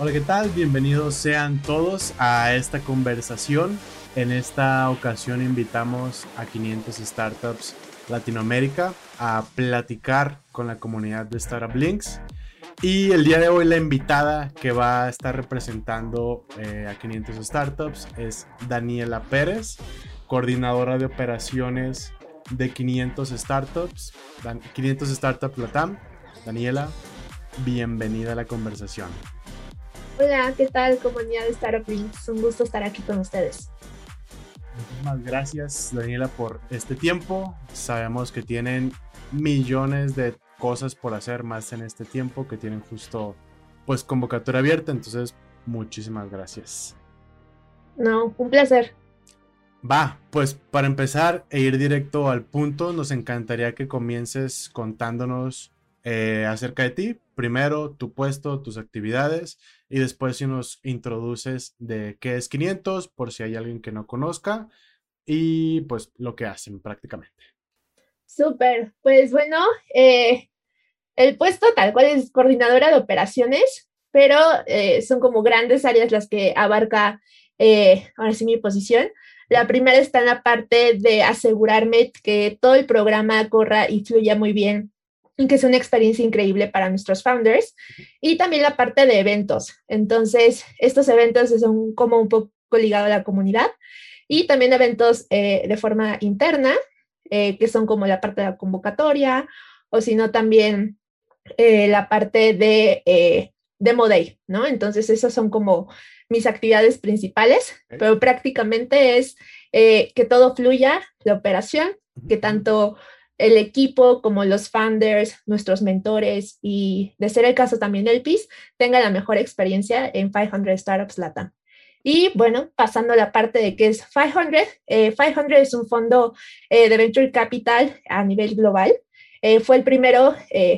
Hola, ¿qué tal? Bienvenidos sean todos a esta conversación. En esta ocasión invitamos a 500 startups Latinoamérica a platicar con la comunidad de Startup Links. Y el día de hoy la invitada que va a estar representando eh, a 500 startups es Daniela Pérez, coordinadora de operaciones de 500 startups, 500 Startups Latam. Daniela, bienvenida a la conversación. Hola, ¿qué tal comunidad de Startup Links? Un gusto estar aquí con ustedes. Muchísimas gracias Daniela por este tiempo. Sabemos que tienen millones de cosas por hacer más en este tiempo, que tienen justo pues convocatoria abierta, entonces muchísimas gracias. No, un placer. Va, pues para empezar e ir directo al punto, nos encantaría que comiences contándonos eh, acerca de ti. Primero, tu puesto, tus actividades y después si nos introduces de qué es 500 por si hay alguien que no conozca y pues lo que hacen prácticamente. Súper, pues bueno, eh, el puesto tal cual es coordinadora de operaciones, pero eh, son como grandes áreas las que abarca ahora sí mi posición. La primera está en la parte de asegurarme que todo el programa corra y fluya muy bien que es una experiencia increíble para nuestros founders. Y también la parte de eventos. Entonces, estos eventos son como un poco ligados a la comunidad y también eventos eh, de forma interna, eh, que son como la parte de la convocatoria o si no también eh, la parte de Demo Day, ¿no? Entonces, esas son como mis actividades principales, pero prácticamente es que todo fluya, la operación, que tanto el equipo, como los founders, nuestros mentores y, de ser el caso también el PIS, tenga la mejor experiencia en 500 Startups Latam. Y bueno, pasando a la parte de qué es 500, 500 eh, es un fondo eh, de venture capital a nivel global. Eh, fue el primero,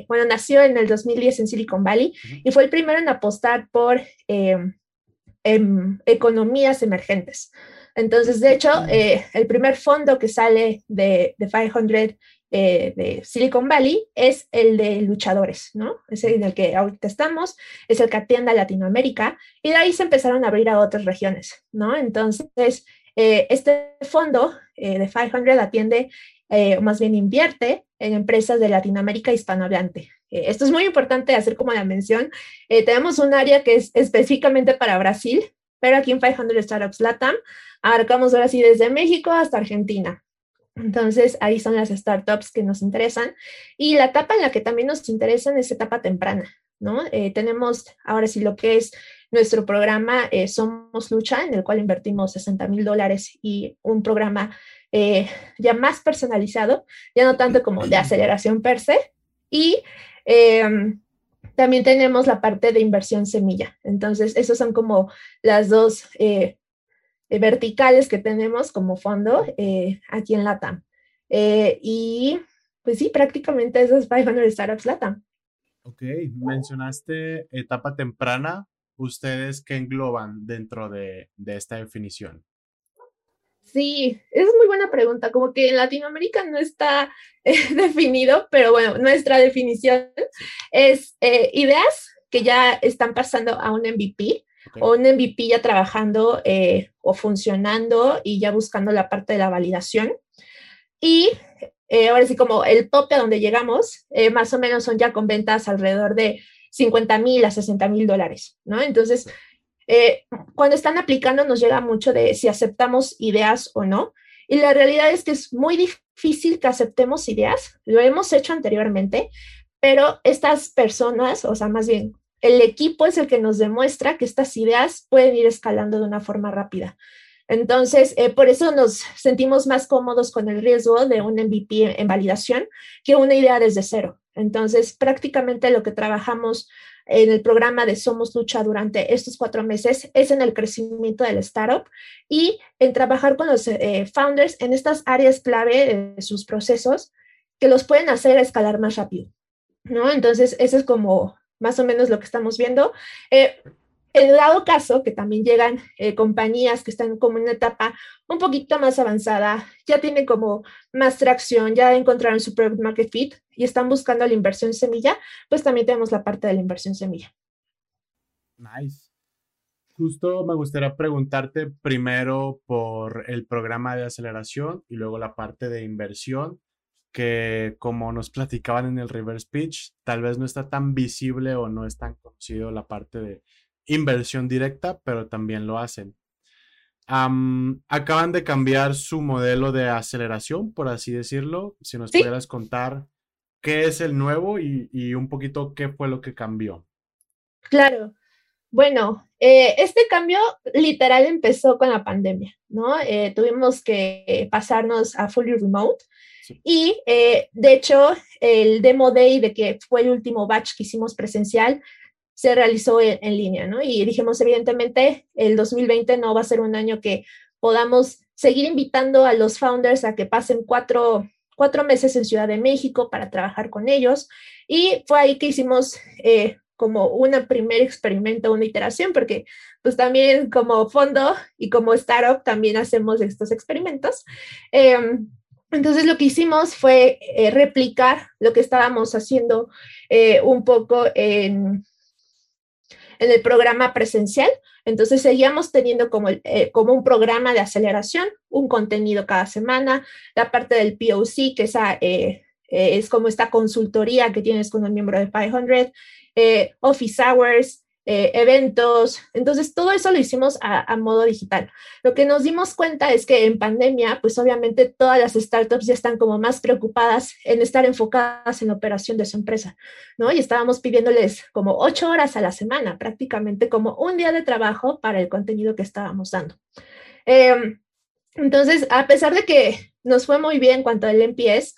bueno, nació en el 2010 en Silicon Valley y fue el primero en apostar por em, economías emergentes. Entonces, de hecho, el primer fondo que sale de, de 500 eh, de Silicon Valley es el de luchadores, ¿no? Es el en el que ahorita estamos, es el que atiende a Latinoamérica y de ahí se empezaron a abrir a otras regiones, ¿no? Entonces, eh, este fondo eh, de 500 atiende, más bien invierte en empresas de Latinoamérica hispanohablante. esto es muy importante hacer como la mención. tenemos un área que es específicamente para Brasil, pero aquí en 500 Startups Latam abarcamos ahora sí desde México hasta Argentina. Entonces, ahí son las startups que nos interesan. Y la etapa en la que también nos interesan es etapa temprana, ¿no? Eh, tenemos ahora sí lo que es nuestro programa eh, Somos Lucha, en el cual invertimos 60 mil dólares y un programa eh, ya más personalizado, ya no tanto como de aceleración per se. Y em, también tenemos la parte de inversión semilla. Entonces, esos son como las dos eh, verticales que tenemos como fondo eh, aquí en LATAM. Eh, y pues sí, prácticamente esas 500 Startups LATAM. Ok, mencionaste etapa temprana. ¿Ustedes qué engloban dentro de, de esta definición? Sí, es muy buena pregunta. Como que en Latinoamérica no está definido, pero bueno, nuestra definición es ideas que ya están pasando a un MVP o un MVP ya trabajando eh, o funcionando y ya buscando la parte de la validación. Y eh, ahora sí, como el tope a donde llegamos, eh, más o menos son ya con ventas alrededor de 50 mil a 60 mil dólares, ¿no? Entonces, cuando están aplicando nos llega mucho de si aceptamos ideas o no. Y la realidad es que es muy difícil que aceptemos ideas. Lo hemos hecho anteriormente, pero estas personas, o sea, más bien el equipo es el que nos demuestra que estas ideas pueden ir escalando de una forma rápida. Entonces, eh, por eso nos sentimos más cómodos con el riesgo de un MVP en validación que una idea desde cero. Entonces, prácticamente lo que trabajamos en el programa de Somos Lucha durante estos cuatro meses es en el crecimiento del startup y en trabajar con los eh, founders en estas áreas clave de sus procesos que los pueden hacer escalar más rápido. ¿no? Entonces, eso es como más o menos lo que estamos viendo. Eh, en dado caso que también llegan eh, compañías que están como en una etapa un poquito más avanzada, ya tienen como más tracción, ya encontraron su product market fit y están buscando la inversión semilla, pues también tenemos la parte de la inversión semilla. Nice. Justo me gustaría preguntarte primero por el programa de aceleración y luego la parte de inversión, que como nos platicaban en el reverse pitch, tal vez no está tan visible o no es tan conocido la parte de inversión directa, pero también lo hacen. acaban de cambiar su modelo de aceleración, por así decirlo. Si nos pudieras contar qué es el nuevo y, un poquito qué fue lo que cambió. Claro. Bueno, eh, este cambio literal empezó con la pandemia, ¿no? Eh, tuvimos que pasarnos a fully remote y eh, de hecho el demo day de que fue el último batch que hicimos presencial se realizó en, en, línea, ¿no? Y dijimos, evidentemente, el 2020 no va a ser un año que podamos seguir invitando a los founders a que pasen cuatro cuatro meses en Ciudad de México para trabajar con ellos y fue ahí que hicimos eh, como un primer experimento, una iteración, porque pues también como fondo y como startup también hacemos estos experimentos. Em, entonces lo que hicimos fue eh, replicar lo que estábamos haciendo eh, un poco en, en el programa presencial. Entonces seguíamos teniendo como, eh, como un programa de aceleración, un contenido cada semana, la parte del POC, que eh, eh, es como esta consultoría que tienes con un miembro de 500, office hours, eh, eventos. Entonces, todo eso lo hicimos a, modo digital. Lo que nos dimos cuenta es que en pandemia, pues obviamente todas las startups ya están como más preocupadas en estar enfocadas en la operación de su empresa, ¿no? Y estábamos pidiéndoles como ocho horas a la semana, prácticamente como un día de trabajo para el contenido que estábamos dando. Em, entonces, a pesar de que nos fue muy bien en cuanto al NPS,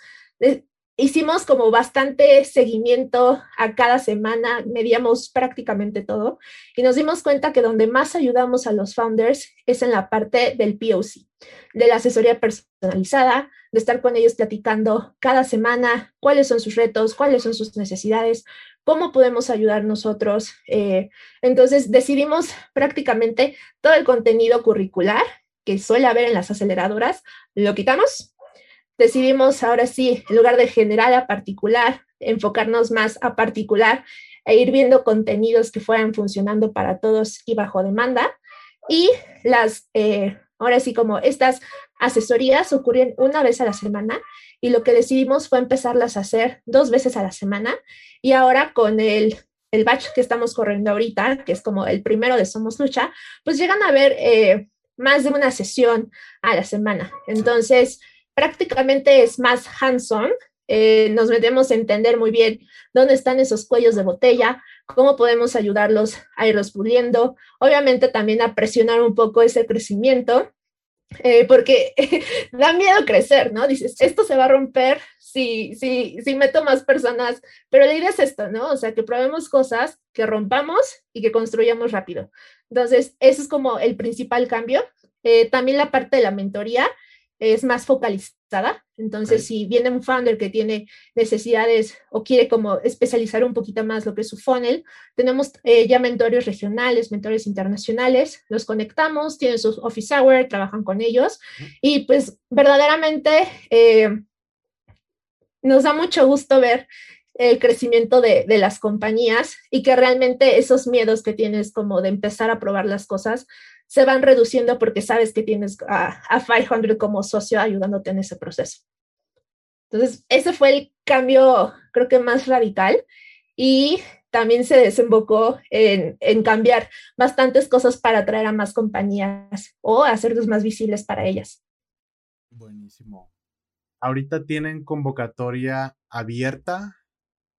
hicimos como bastante seguimiento a cada semana, medíamos prácticamente todo y nos dimos cuenta que donde más ayudamos a los founders es en la parte del POC, de la asesoría personalizada, de estar con ellos platicando cada semana cuáles son sus retos, cuáles son sus necesidades, cómo podemos ayudar nosotros. Eh, entonces decidimos prácticamente todo el contenido curricular que suele haber en las aceleradoras, lo quitamos decidimos ahora sí, en lugar de general a particular, enfocarnos más a particular e ir viendo contenidos que fueran funcionando para todos y bajo demanda. Y las, eh, ahora sí, como estas asesorías ocurren una vez a la semana y lo que decidimos fue empezarlas a hacer dos veces a la semana y ahora con el, el batch que estamos corriendo ahorita, que es como el primero de Somos Lucha, pues llegan a ver eh, más de una sesión a la semana. Entonces, prácticamente es más hands-on. Eh, nos metemos a entender muy bien dónde están esos cuellos de botella, cómo podemos ayudarlos a irlos puliendo, obviamente también a presionar un poco ese crecimiento, eh, porque da miedo crecer, ¿no? Dices, esto se va a romper si, si, si meto más personas, pero la idea es esto, ¿no? O sea, que probemos cosas, que rompamos y que construyamos rápido. Entonces, eso es como el principal cambio. Eh, también la parte de la mentoría es más focalizada. Entonces, si viene un founder que tiene necesidades o quiere como especializar un poquito más lo que es su funnel, tenemos eh, ya mentores regionales, mentores internacionales, los conectamos, tienen su office hour, trabajan con ellos y pues verdaderamente eh, nos da mucho gusto ver el crecimiento de, de, las compañías y que realmente esos miedos que tienes como de empezar a probar las cosas se van reduciendo porque sabes que tienes a, a 500 como socio ayudándote en ese proceso. Entonces, ese fue el cambio, creo que más radical y también se desembocó en, en cambiar bastantes cosas para atraer a más compañías o hacerlos más visibles para ellas. Buenísimo. Ahorita tienen convocatoria abierta.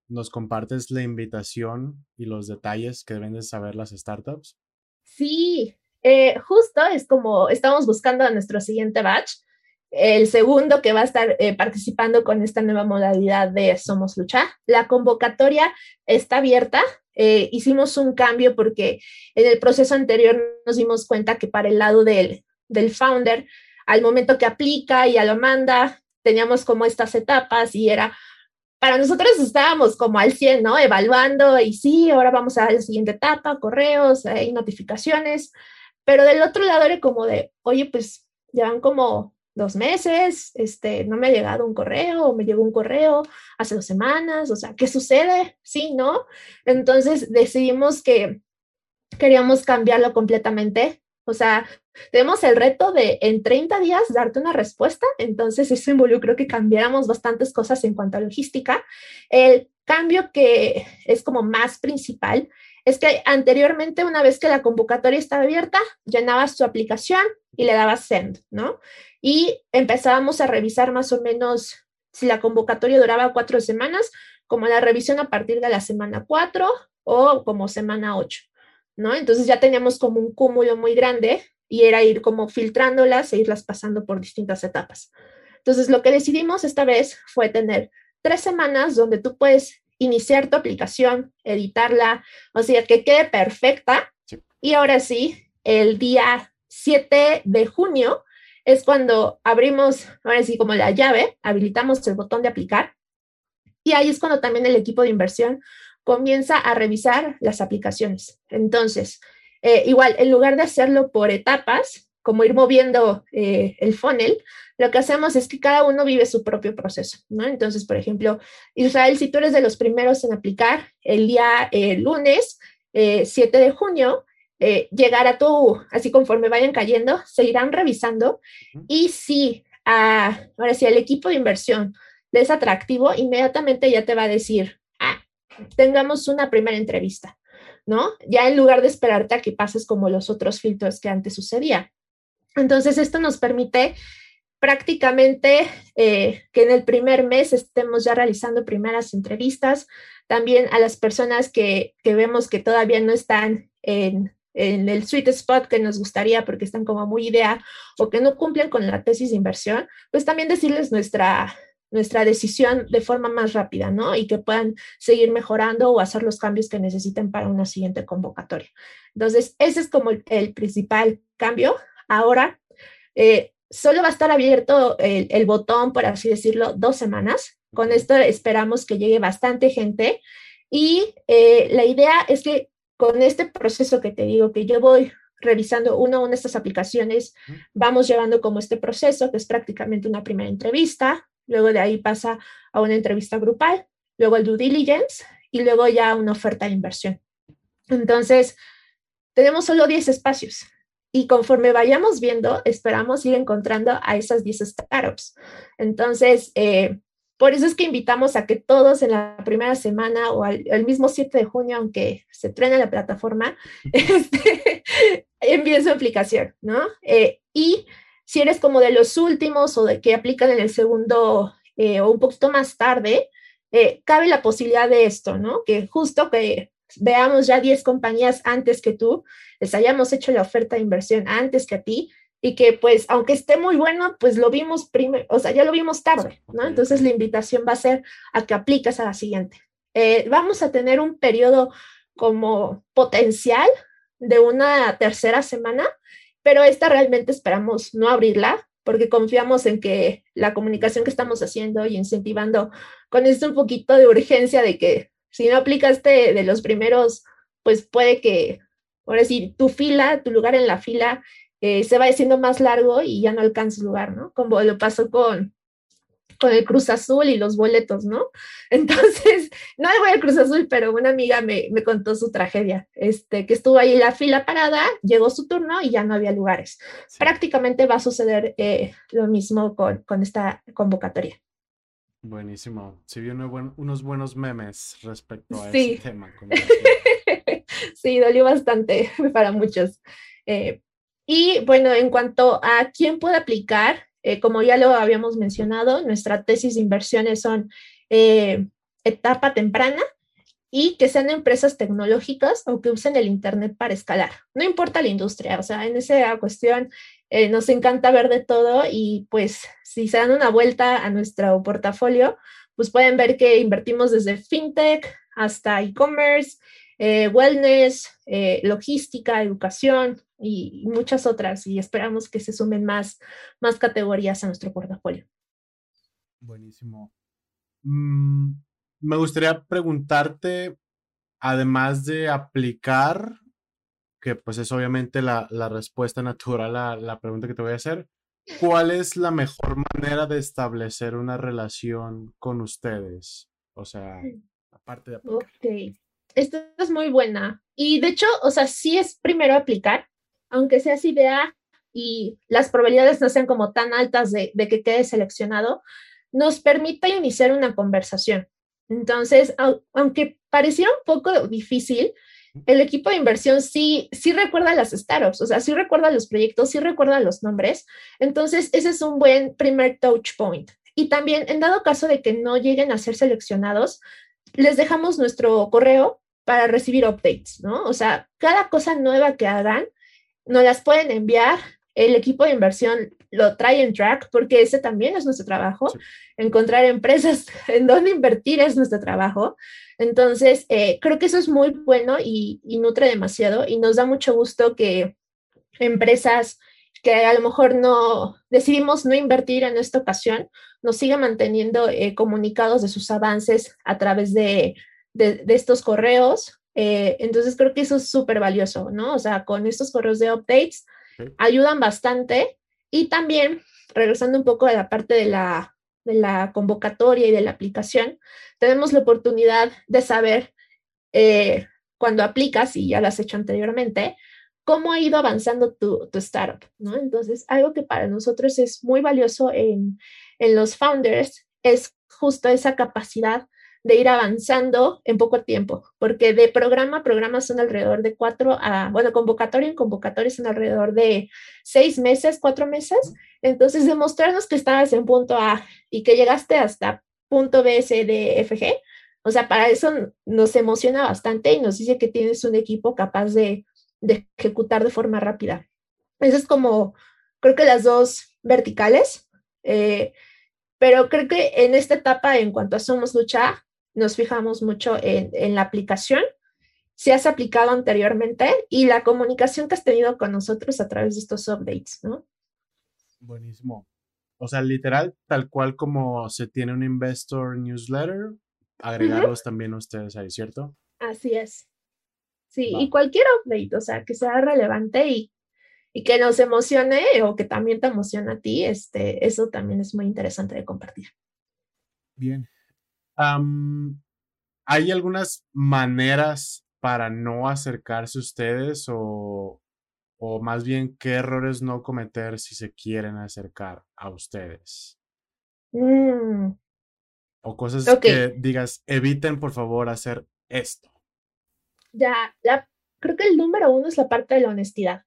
¿Nos compartes la invitación y los detalles que deben de saber las startups? Sí, eh, justo es como estamos buscando a nuestro siguiente batch, el segundo que va a estar eh, participando con esta nueva modalidad de Somos Lucha. La convocatoria está abierta. Eh, hicimos un cambio porque en el proceso anterior nos dimos cuenta que para el lado del, del founder, al momento que aplica y a lo manda, teníamos como estas etapas y era para nosotros estábamos como al 100, ¿no? Evaluando y sí, ahora vamos a la siguiente etapa, correos, hay notificaciones, pero del otro lado era como de, oye, pues llevan como dos meses, este, no me ha llegado un correo, o me llegó un correo hace dos semanas, o sea, ¿qué sucede? Sí, ¿no? Entonces decidimos que queríamos cambiarlo completamente. O sea, tenemos el reto de en 30 días darte una respuesta, entonces eso involucró que cambiáramos bastantes cosas en cuanto a logística. El cambio que es como más principal es que anteriormente, una vez que la convocatoria estaba abierta, llenabas tu aplicación y le dabas send, ¿no? Y empezábamos a revisar más o menos si la convocatoria duraba cuatro semanas, como la revisión a partir de la semana cuatro o como semana ocho, ¿no? Entonces ya teníamos como un cúmulo muy grande y era ir como filtrándolas e irlas pasando por distintas etapas. Entonces lo que decidimos esta vez fue tener tres semanas donde tú puedes iniciar tu aplicación, editarla, o sea, que quede perfecta. Y ahora sí, el día 7 de junio es cuando abrimos, ahora sí, como la llave, habilitamos el botón de aplicar. Y ahí es cuando también el equipo de inversión comienza a revisar las aplicaciones. Entonces, eh, igual, en lugar de hacerlo por etapas, como ir moviendo eh, el funnel, lo que hacemos es que cada uno vive su propio proceso, ¿no? Entonces, por ejemplo, Israel, si tú eres de los primeros en aplicar el día eh, lunes 7 de junio, llegar tu, así conforme vayan cayendo, se irán revisando y si, ahora sí, el equipo de inversión es atractivo, inmediatamente ya te va a decir, ah, tengamos una primera entrevista. ¿no? Ya en lugar de esperarte a que pases como los otros filtros que antes sucedía. Entonces, esto nos permite prácticamente eh, que en el primer mes estemos ya realizando primeras entrevistas, también a las personas que, vemos que todavía no están en, en, el sweet spot que nos gustaría porque están como muy idea o que no cumplen con la tesis de inversión, pues también decirles nuestra, nuestra decisión de forma más rápida, ¿no? Y que puedan seguir mejorando o hacer los cambios que necesiten para una siguiente convocatoria. Entonces, ese es como el, principal cambio. Ahora, eh, solo va a estar abierto el, botón, por así decirlo, dos semanas. Con esto esperamos que llegue bastante gente. Y eh, la idea es que con este proceso que te digo, que yo voy revisando una a una estas aplicaciones, vamos llevando como este proceso, que es prácticamente una primera entrevista, luego de ahí pasa a una entrevista grupal, luego el due diligence y luego ya una oferta de inversión. Entonces, tenemos solo 10 espacios y conforme vayamos viendo, esperamos ir encontrando a esas 10 startups. Entonces, eh, por eso es que invitamos a que todos en la primera semana o al, el mismo 7 de junio, aunque se trene la plataforma, este, envíen su aplicación, ¿no? Eh, y si eres como de los últimos o de que aplican en el segundo eh, o un poquito más tarde, eh, cabe la posibilidad de esto, ¿no? Que justo que veamos ya 10 compañías antes que tú, les hayamos hecho la oferta de inversión antes que a ti y que pues aunque esté muy bueno, pues lo vimos primero, o sea, ya lo vimos tarde, ¿no? Entonces la invitación va a ser a que apliques a la siguiente. Eh, vamos a tener un periodo como potencial de una tercera semana pero esta realmente esperamos no abrirla porque confiamos en que la comunicación que estamos haciendo y incentivando con esto un poquito de urgencia de que si no aplicaste de los primeros, pues puede que, ahora sí, tu fila, tu lugar en la fila eh, se va haciendo más largo y ya no alcanzas lugar, ¿no? Como lo pasó con, con el Cruz Azul y los boletos, ¿no? Entonces, no le voy al Cruz Azul, pero una amiga me, me, contó su tragedia, este, que estuvo ahí en la fila parada, llegó su turno y ya no había lugares. Prácticamente va a suceder eh, lo mismo con, con, esta convocatoria. Buenísimo. Sí, vi unos buenos memes respecto a ese tema. sí, dolió bastante para muchos. Eh, y bueno, en cuanto a quién puede aplicar, eh, como ya lo habíamos mencionado, nuestra tesis de inversiones son eh, etapa temprana y que sean empresas tecnológicas o que usen el Internet para escalar. No importa la industria, o sea, en esa cuestión eh, nos encanta ver de todo y pues si se dan una vuelta a nuestro portafolio, pues pueden ver que invertimos desde fintech hasta e-commerce, wellness, logística, educación, y muchas otras y esperamos que se sumen más, más categorías a nuestro portafolio. Buenísimo. Mm, me gustaría preguntarte, además de aplicar, que pues es obviamente la, respuesta natural a la pregunta que te voy a hacer, ¿cuál es la mejor manera de establecer una relación con ustedes? O sea, aparte de aplicar. Ok. esta es muy buena. Y de hecho, o sea, sí es primero aplicar, aunque seas idea y las probabilidades no sean como tan altas de, de que quede seleccionado, nos permite iniciar una conversación. Entonces, aunque pareciera un poco difícil, el equipo de inversión sí, sí recuerda las startups, o sea, sí recuerda los proyectos, sí recuerda los nombres. Entonces, ese es un buen primer touch point. Y también, en dado caso de que no lleguen a ser seleccionados, les dejamos nuestro correo para recibir updates, ¿no? O sea, cada cosa nueva que hagan, nos las pueden enviar. El equipo de inversión lo trae en track porque ese también es nuestro trabajo. Encontrar empresas en donde invertir es nuestro trabajo. Entonces, eh, creo que eso es muy bueno y, nutre demasiado y nos da mucho gusto que empresas que a lo mejor no decidimos no invertir en esta ocasión, nos sigan manteniendo eh, comunicados de sus avances a través de, estos correos. Eh, entonces creo que eso es súper valioso, ¿no? O sea, con estos correos de updates ayudan bastante y también, regresando un poco a la parte de la de la convocatoria y de la aplicación, tenemos la oportunidad de saber eh, cuando aplicas, y ya lo has hecho anteriormente, cómo ha ido avanzando tu, tu, startup, ¿no? Entonces, algo que para nosotros es muy valioso en, en los founders es justo esa capacidad de ir avanzando en poco tiempo, porque de programa a programa son alrededor de cuatro a, bueno, convocatoria en convocatoria son alrededor de seis meses, cuatro meses. Entonces, demostrarnos que estabas en punto A y que llegaste hasta punto B, C, D, F, G, o sea, para eso nos emociona bastante y nos dice que tienes un equipo capaz de, de ejecutar de forma rápida. Eso es como, creo que las dos verticales. Eh, pero creo que en esta etapa, en cuanto a Somos Lucha, nos fijamos mucho en, la aplicación, si has aplicado anteriormente y la comunicación que has tenido con nosotros a través de estos updates, ¿no? Buenísimo. O sea, literal, tal cual como se tiene un investor newsletter, agregarlos también ustedes ahí, ¿cierto? Así es. Sí, y cualquier update, o sea, que sea relevante y, y, que nos emocione o que también te emociona a ti, este, eso también es muy interesante de compartir. Bien, ¿Hay algunas maneras para no acercarse ustedes o, o más bien qué errores no cometer si se quieren acercar a ustedes? Mm. O cosas que digas, eviten por favor hacer esto. Ya, la, creo que el número uno es la parte de la honestidad.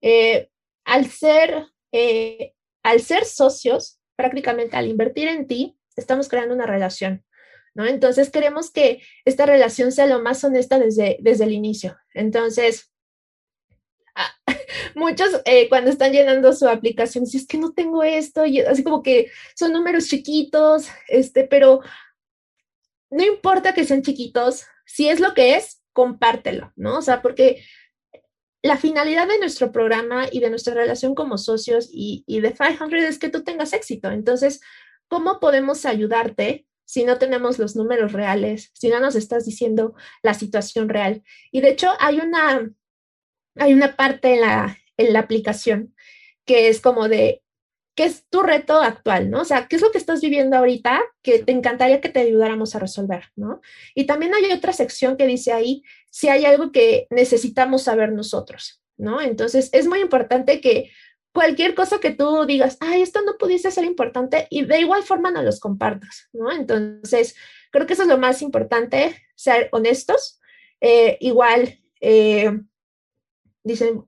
Eh, al ser, eh, al ser socios, prácticamente al invertir en ti, estamos creando una relación. ¿No? Entonces queremos que esta relación sea lo más honesta desde, desde el inicio. Entonces, ah, muchos eh, cuando están llenando su aplicación, si es que no tengo esto, y así como que son números chiquitos, este, pero no importa que sean chiquitos, si es lo que es, compártelo, ¿no? O sea, porque la finalidad de nuestro programa y de nuestra relación como socios y, y de 500 es que tú tengas éxito. Entonces, ¿cómo podemos ayudarte si no tenemos los números reales, si no nos estás diciendo la situación real. Y de hecho hay una, hay una parte en la, en la aplicación que es como de, ¿qué es tu reto actual? ¿no? O sea, ¿qué es lo que estás viviendo ahorita que te encantaría que te ayudáramos a resolver? ¿no? Y también hay otra sección que dice ahí, si hay algo que necesitamos saber nosotros, ¿no? Entonces, es muy importante que cualquier cosa que tú digas, ay, esto no pudiese ser importante y de igual forma no los compartas, ¿no? Entonces, creo que eso es lo más importante, ser honestos. Eh, igual, eh, dicen,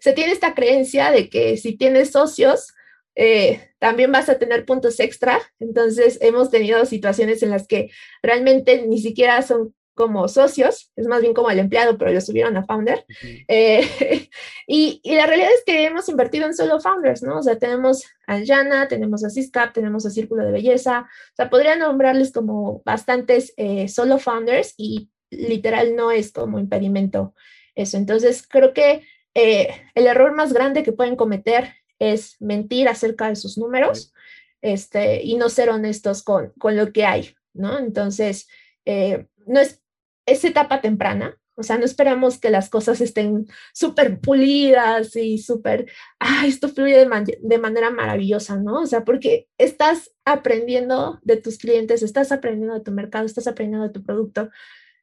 se tiene esta creencia de que si tienes socios, eh, también vas a tener puntos extra. Entonces, hemos tenido situaciones en las que realmente ni siquiera son como socios, es más bien como el empleado, pero lo subieron a founder. Eh, y, y, la realidad es que hemos invertido en solo founders, ¿no? O sea, tenemos a Jana, tenemos a Ciscap, tenemos a Círculo de Belleza, o sea, podría nombrarles como bastantes eh, solo founders y literal no es como impedimento eso. Entonces, creo que eh, el error más grande que pueden cometer es mentir acerca de sus números este, y no ser honestos con, con lo que hay, ¿no? Entonces, no es esa etapa temprana, o sea, no esperamos que las cosas estén súper pulidas y súper, ah, esto fluye de, de, manera maravillosa, ¿no? O sea, porque estás aprendiendo de tus clientes, estás aprendiendo de tu mercado, estás aprendiendo de tu producto.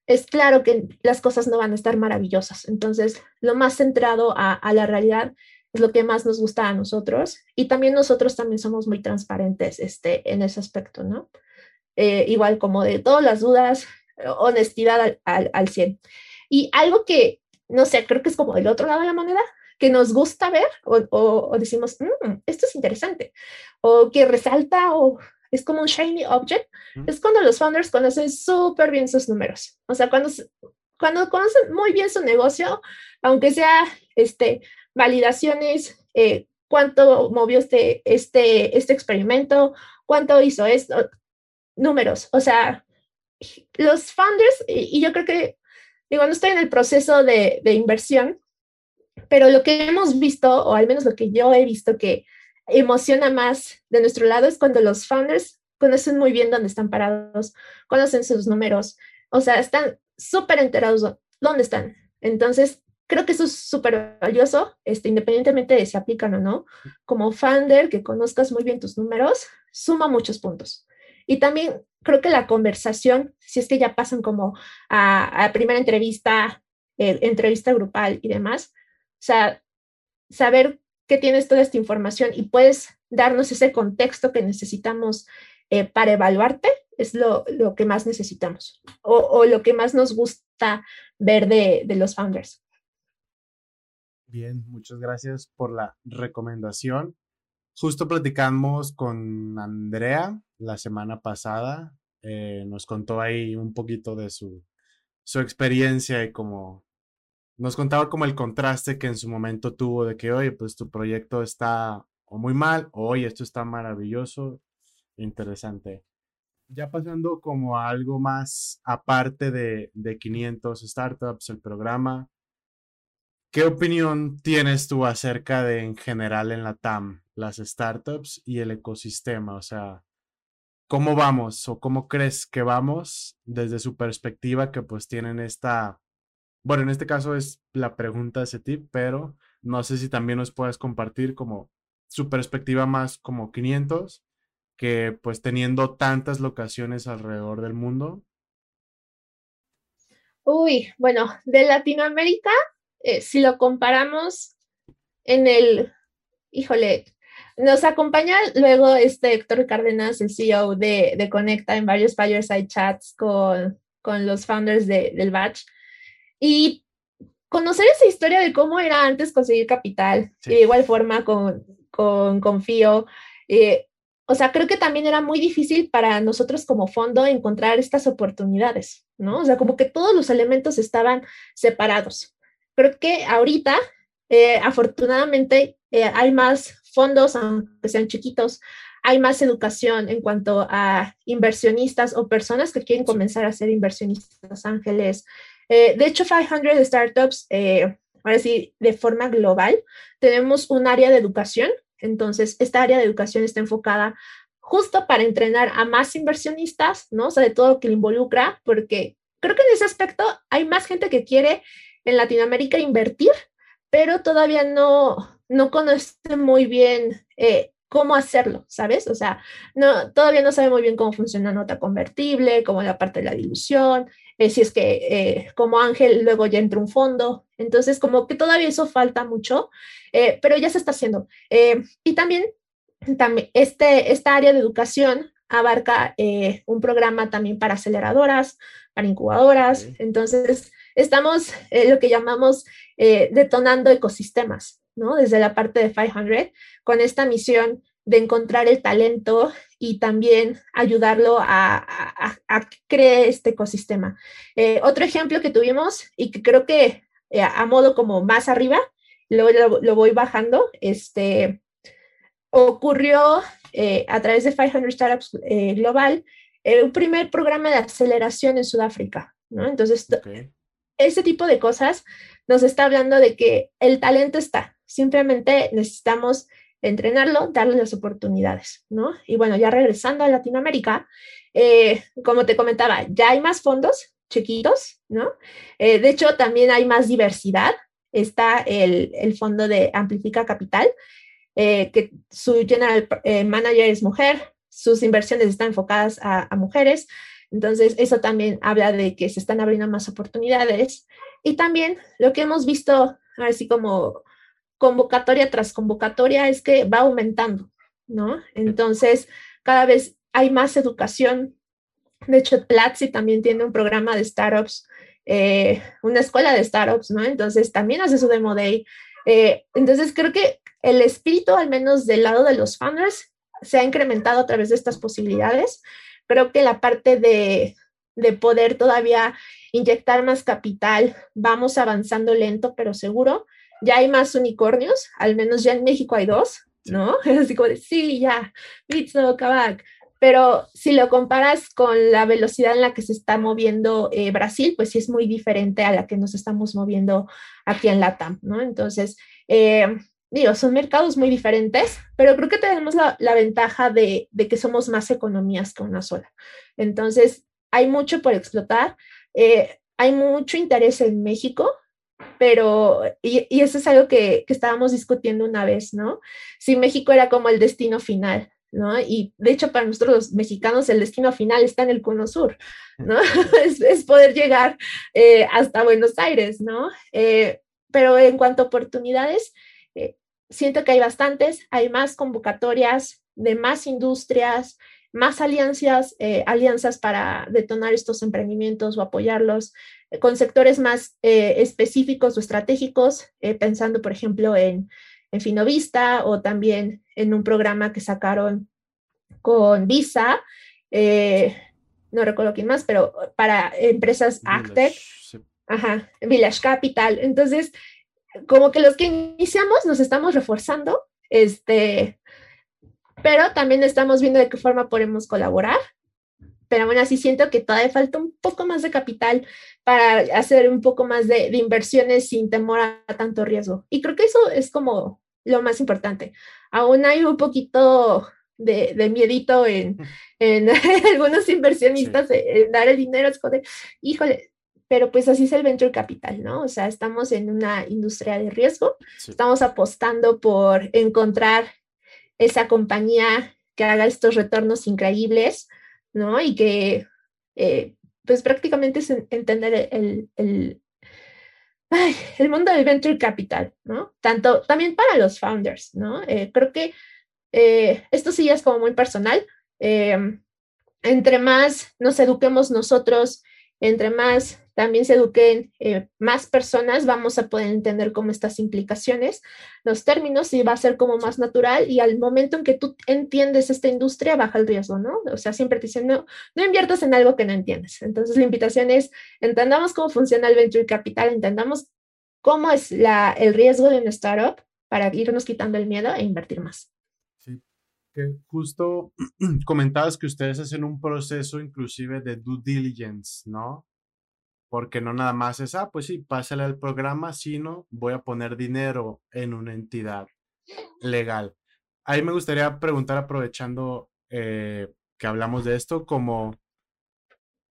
es claro que las cosas no van a estar maravillosas. Entonces, lo más centrado a, la realidad es lo que más nos gusta a nosotros y también nosotros también somos muy transparentes este, en ese aspecto, ¿no? Eh, igual como de todas las dudas, honestidad al, al, 100. Y algo que, no sé, creo que es como el otro lado de la moneda, que nos gusta ver o, o, decimos, mm, esto es interesante, o que resalta o es como un shiny object, es cuando los founders conocen súper bien sus números. O sea, cuando, cuando conocen muy bien su negocio, aunque sea este, validaciones, eh, cuánto movió este, este, este experimento, cuánto hizo esto, números. O sea, los founders, y, yo creo que, digo, no estoy en el proceso de, de inversión, pero lo que hemos visto, o al menos lo que yo he visto que emociona más de nuestro lado es cuando los founders conocen muy bien dónde están parados, conocen sus números, o sea, están súper enterados dónde están. Entonces, creo que eso es súper valioso, este, independientemente de si aplican o no. Como founder, que conozcas muy bien tus números, suma muchos puntos. Y también creo que la conversación, si es que ya pasan como a, primera entrevista, eh, entrevista grupal y demás, o sea, saber que tienes toda esta información y puedes darnos ese contexto que necesitamos eh, para evaluarte, es lo, que más necesitamos o, lo que más nos gusta ver de, de los founders. Bien, muchas gracias por la recomendación. Justo platicamos con Andrea la semana pasada. Eh, nos contó ahí un poquito de su, su experiencia y como nos contaba como el contraste que en su momento tuvo de que, oye, pues tu proyecto está o muy mal, o oye, esto está maravilloso, interesante. Ya pasando como a algo más aparte de, de 500 startups, el programa, ¿qué opinión tienes tú acerca de en general en la TAM, las startups y el ecosistema? O sea, ¿cómo vamos o cómo crees que vamos desde su perspectiva que pues tienen esta bueno, en este caso es la pregunta de ese tip, pero no sé si también nos puedes compartir como su perspectiva más como 500, que pues teniendo tantas locaciones alrededor del mundo. Uy, bueno, de Latinoamérica, eh, si lo comparamos en el, híjole, nos acompaña luego este Héctor Cárdenas, el CEO de, de Conecta, en varios Fireside Chats con, con los founders de, del Batch. Y conocer esa historia de cómo era antes conseguir capital, y de igual forma con, con Confío. Eh, o sea, creo que también era muy difícil para nosotros como fondo encontrar estas oportunidades, ¿no? O sea, como que todos los elementos estaban separados. Creo que ahorita, eh, afortunadamente, eh, hay más fondos, aunque sean chiquitos, hay más educación en cuanto a inversionistas o personas que quieren comenzar a ser inversionistas ángeles, eh, de hecho, 500 Startups, eh, ahora sí, de forma global, tenemos un área de educación. Entonces, esta área de educación está enfocada justo para entrenar a más inversionistas, ¿no? O sea, de todo lo que le involucra, porque creo que en ese aspecto hay más gente que quiere en Latinoamérica invertir, pero todavía no, no conoce muy bien eh, cómo hacerlo, ¿sabes? O sea, no, todavía no sabe muy bien cómo funciona nota convertible, cómo la parte de la dilución, eh, si es que eh, como ángel luego ya entra un fondo. Entonces, como que todavía eso falta mucho, eh, pero ya se está haciendo. y también, también este, esta área de educación abarca un programa también para aceleradoras, para incubadoras. Entonces, estamos lo que llamamos detonando ecosistemas, ¿no? Desde la parte de 500, con esta misión de encontrar el talento y también ayudarlo a, crear este ecosistema. Eh, otro ejemplo que tuvimos y que creo que eh, a modo como más arriba, luego lo, voy bajando, este, ocurrió eh, a través de 500 Startups Global un primer programa de aceleración en Sudáfrica. ¿no? Entonces, ese tipo de cosas nos está hablando de que el talento está, simplemente necesitamos entrenarlo, darle las oportunidades, ¿no? Y bueno, ya regresando a Latinoamérica, eh, como te comentaba, ya hay más fondos chiquitos, ¿no? Eh, de hecho, también hay más diversidad. Está el, el fondo de Amplifica Capital, eh, que su general manager es mujer, sus inversiones están enfocadas a, mujeres. Entonces, eso también habla de que se están abriendo más oportunidades. Y también lo que hemos visto, así como convocatoria tras convocatoria, es que va aumentando, ¿no? Entonces, cada vez hay más educación. De hecho, Platzi también tiene un programa de startups, eh, una escuela de startups, ¿no? Entonces, también hace su demo day. Eh, entonces, creo que el espíritu, al menos del lado de los founders, se ha incrementado a través de estas posibilidades. Creo que la parte de, de poder todavía inyectar más capital, vamos avanzando lento, pero seguro. Ya hay más unicornios, al menos ya en México hay dos, ¿no? Así como de, sí, ya, Bitso, Kavak. Pero si lo comparas con la velocidad en la que se está moviendo eh, Brasil, pues sí es muy diferente a la que nos estamos moviendo aquí en LATAM, ¿no? Entonces, eh, digo, son mercados muy diferentes, pero creo que tenemos la, ventaja de, que somos más economías que una sola. Entonces, hay mucho por explotar, eh, hay mucho interés en México, pero, y, eso es algo que, que, estábamos discutiendo una vez, ¿no? Si México era como el destino final, ¿no? Y de hecho para nosotros los mexicanos el destino final está en el cono sur, ¿no? es, poder llegar eh, hasta Buenos Aires, ¿no? Eh, pero en cuanto a oportunidades, siento que hay bastantes, hay más convocatorias de más industrias, más alianzas, eh, alianzas para detonar estos emprendimientos o apoyarlos eh, con sectores más eh, específicos o estratégicos, pensando, por ejemplo, en, en Finovista o también en un programa que sacaron con Visa, no recuerdo quién más, pero para empresas Actec, ajá, Village Capital. Entonces, como que los que iniciamos nos estamos reforzando, este, pero también estamos viendo de qué forma podemos colaborar. Pero aún así siento que todavía falta un poco más de capital para hacer un poco más de, inversiones sin temor a, tanto riesgo. Y creo que eso es como lo más importante. Aún hay un poquito de, de miedito en, en algunos inversionistas en dar el dinero, es de, híjole, pero pues así es el venture capital, ¿no? O sea, estamos en una industria de riesgo, estamos apostando por encontrar esa compañía que haga estos retornos increíbles, ¿no? Y que, eh, pues prácticamente es entender el, el, el, mundo del venture capital, ¿no? Tanto también para los founders, ¿no? Eh, creo que eh, esto sí es como muy personal. entre más nos eduquemos nosotros, entre más también se eduquen eh, más personas, vamos a poder entender cómo estas implicaciones, los términos, y va a ser como más natural. Y al momento en que tú entiendes esta industria, baja el riesgo, ¿no? O sea, siempre te dicen, no, no inviertas en algo que no entiendes. Entonces, la invitación es, entendamos cómo funciona el venture capital, entendamos cómo es la, el riesgo de una startup para irnos quitando el miedo e invertir más. Sí, que justo comentabas que ustedes hacen un proceso inclusive de due diligence, ¿no? Porque no nada más es, ah, pues sí, pásale al programa, sino voy a poner dinero en una entidad legal. Ahí me gustaría preguntar, aprovechando eh, que hablamos de esto, como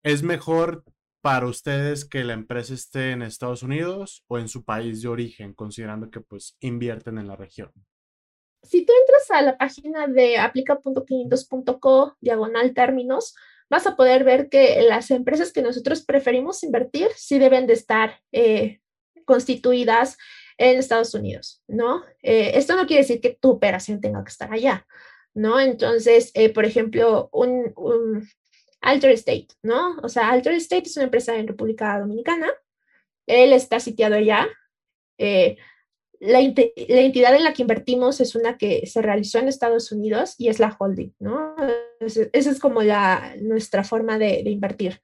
es mejor para ustedes que la empresa esté en Estados Unidos o en su país de origen, considerando que pues invierten en la región. Si tú entras a la página de aplica.500.co, diagonal términos, vas a poder ver que las empresas que nosotros preferimos invertir sí deben de estar eh, constituidas en Estados Unidos, ¿no? Eh, esto no quiere decir que tu operación tenga que estar allá, ¿no? Entonces, eh, por ejemplo, un, Alter State, ¿no? O sea, Alter State es una empresa en República Dominicana, él está sitiado allá, la, entidad en la que invertimos es una que se realizó en Estados Unidos y es la holding, ¿no? Esa es como la, nuestra forma de, invertir.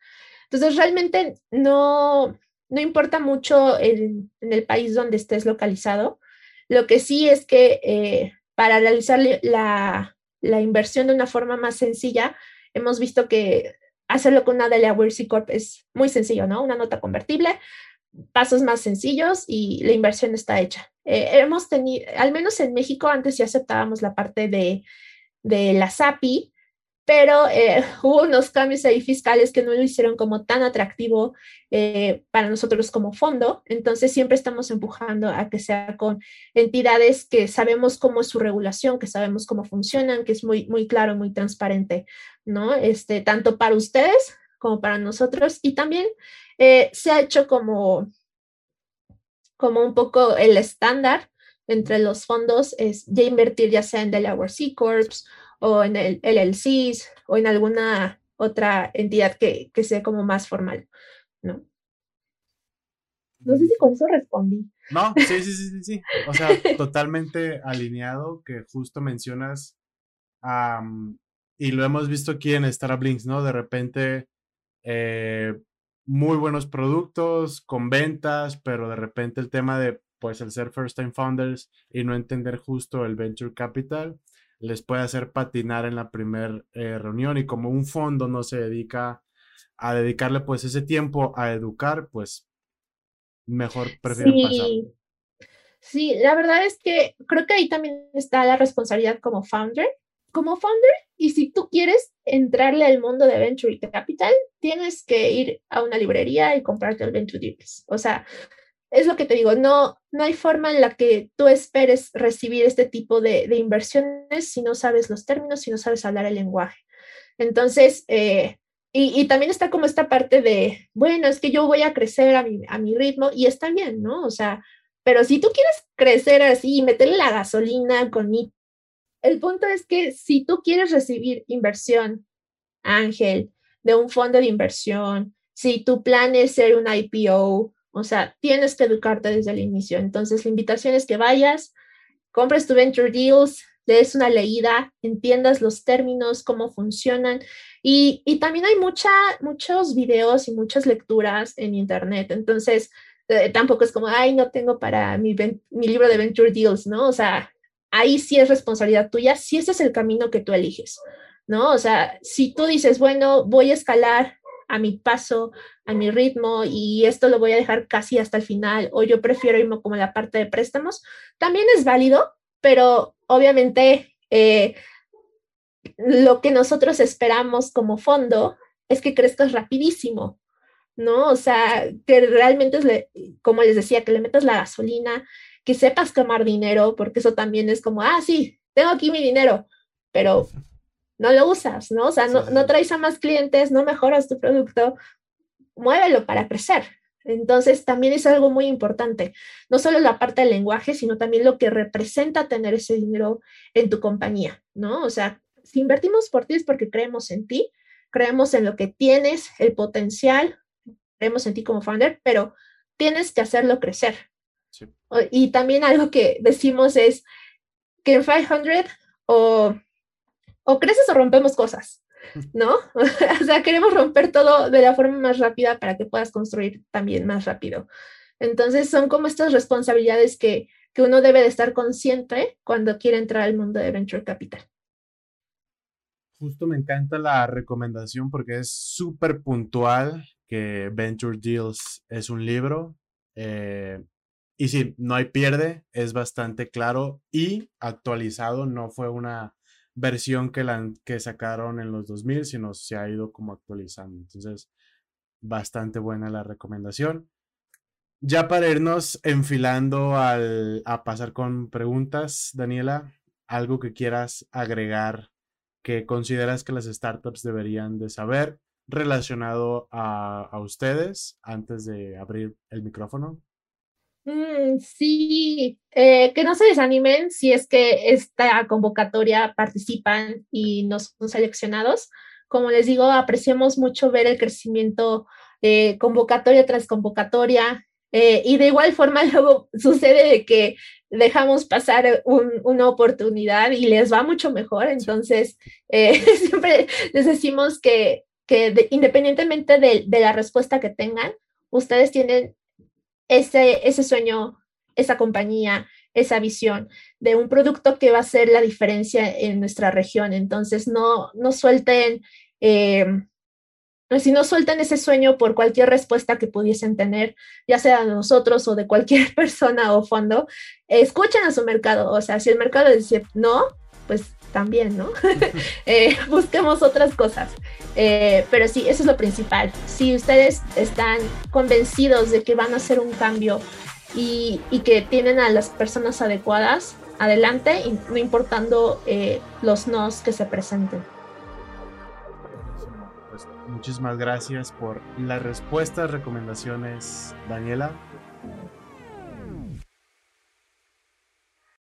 Entonces, realmente no, no importa mucho en, el país donde estés localizado. Lo que sí es que eh, para realizar la, la, inversión de una forma más sencilla, hemos visto que hacerlo con una Delaware C Corp es muy sencillo, ¿no? Una nota convertible, pasos más sencillos y la inversión está hecha. Eh, hemos tenido, al menos en México, antes ya aceptábamos la parte de, de la SAPI, pero eh, hubo unos cambios ahí fiscales que no lo hicieron como tan atractivo eh, para nosotros como fondo. Entonces siempre estamos empujando a que sea con entidades que sabemos cómo es su regulación, que sabemos cómo funcionan, que es muy, muy claro, muy transparente, ¿no? Este, tanto para ustedes como para nosotros y también eh, se ha hecho como, como un poco el estándar entre los fondos es ya invertir ya sea en Delaware C Corps o en el LLCs o en alguna otra entidad que, que sea como más formal, ¿no? No sé si con eso respondí. No, sí, sí, sí, sí, O sea, totalmente alineado que justo mencionas y lo hemos visto aquí en Startup Links, ¿no? De repente, eh, muy buenos productos con ventas, pero de repente el tema de, pues, el ser first time founders y no entender justo el venture capital les puede hacer patinar en la primera eh, reunión y como un fondo no se dedica a dedicarle pues ese tiempo a educar, pues mejor prefieren pasar. Sí, la verdad es que creo que ahí también está la responsabilidad como founder. Como founder, y si tú quieres entrarle al mundo de Venture Capital, tienes que ir a una librería y comprarte el Venture Deals. O sea, es lo que te digo, no, no hay forma en la que tú esperes recibir este tipo de, de inversiones si no sabes los términos, si no sabes hablar el lenguaje. Entonces, eh, y, también está como esta parte de, bueno, es que yo voy a crecer a mi, a mi ritmo y está bien, ¿no? O sea, pero si tú quieres crecer así y meterle la gasolina con. El punto es que si tú quieres recibir inversión, Ángel, de un fondo de inversión, si tu plan es ser un IPO, o sea, tienes que educarte desde el inicio. Entonces, la invitación es que vayas, compres tu Venture Deals, des una leída, entiendas los términos, cómo funcionan y, también hay mucha, muchos videos y muchas lecturas en Internet. Entonces, eh, tampoco es como, ay, no tengo para mi, mi libro de Venture Deals, ¿no? O sea, ahí sí es responsabilidad tuya, si ese es el camino que tú eliges, ¿no? O sea, si tú dices, bueno, voy a escalar a mi paso, a mi ritmo y esto lo voy a dejar casi hasta el final o yo prefiero irme como la parte de préstamos, también es válido, pero obviamente eh, lo que nosotros esperamos como fondo es que crezcas rapidísimo, ¿no? O sea, que realmente, es como les decía, que le metas la gasolina, que sepas tomar dinero, porque eso también es como, ah, sí, tengo aquí mi dinero, pero no lo usas, ¿no? O sea, no, no traes a más clientes, no mejoras tu producto, muévelo para crecer. Entonces, también es algo muy importante, no solo la parte del lenguaje, sino también lo que representa tener ese dinero en tu compañía, ¿no? O sea, si invertimos por ti es porque creemos en ti, creemos en lo que tienes, el potencial, creemos en ti como founder, pero tienes que hacerlo crecer. Y también algo que decimos es que en 500 o, o creces o rompemos cosas, ¿no? o sea, queremos romper todo de la forma más rápida para que puedas construir también más rápido. Entonces son como estas responsabilidades que, que uno debe de estar consciente cuando quiere entrar al mundo de Venture Capital justo me encanta la recomendación porque es súper puntual que Venture Deals es un libro. Eh, y sí, no hay pierde, es bastante claro y actualizado, no fue una versión que, la, que sacaron en los 2000, sino se ha ido como actualizando. Entonces, bastante buena la recomendación. Ya para irnos enfilando al, a pasar con preguntas, Daniela, algo que quieras agregar que consideras que las startups deberían de saber relacionado a, ustedes antes de abrir el micrófono? Mm, sí, eh, que no se desanimen si es que esta convocatoria participan y no son seleccionados. Como les digo, apreciamos mucho ver el crecimiento eh, convocatoria tras convocatoria. Eh, y de igual forma luego sucede de que dejamos pasar una oportunidad y les va mucho mejor. Entonces, eh, siempre les decimos que, que independientemente de, de, la respuesta que tengan, ustedes tienen ese, ese sueño, esa compañía, esa visión de un producto que va a ser la diferencia en nuestra región. Entonces, no, no suelten. Eh, si no sueltan ese sueño por cualquier respuesta que pudiesen tener, ya sea de nosotros o de cualquier persona o fondo, escuchen a su mercado. O sea, si el mercado dice no, pues también, ¿no? Eh, busquemos otras cosas. Eh, pero sí, eso es lo principal. Si ustedes están convencidos de que van a hacer un cambio y, que tienen a las personas adecuadas, adelante, no importando eh, los nos que se presenten muchísimas gracias por las respuestas, recomendaciones, Daniela.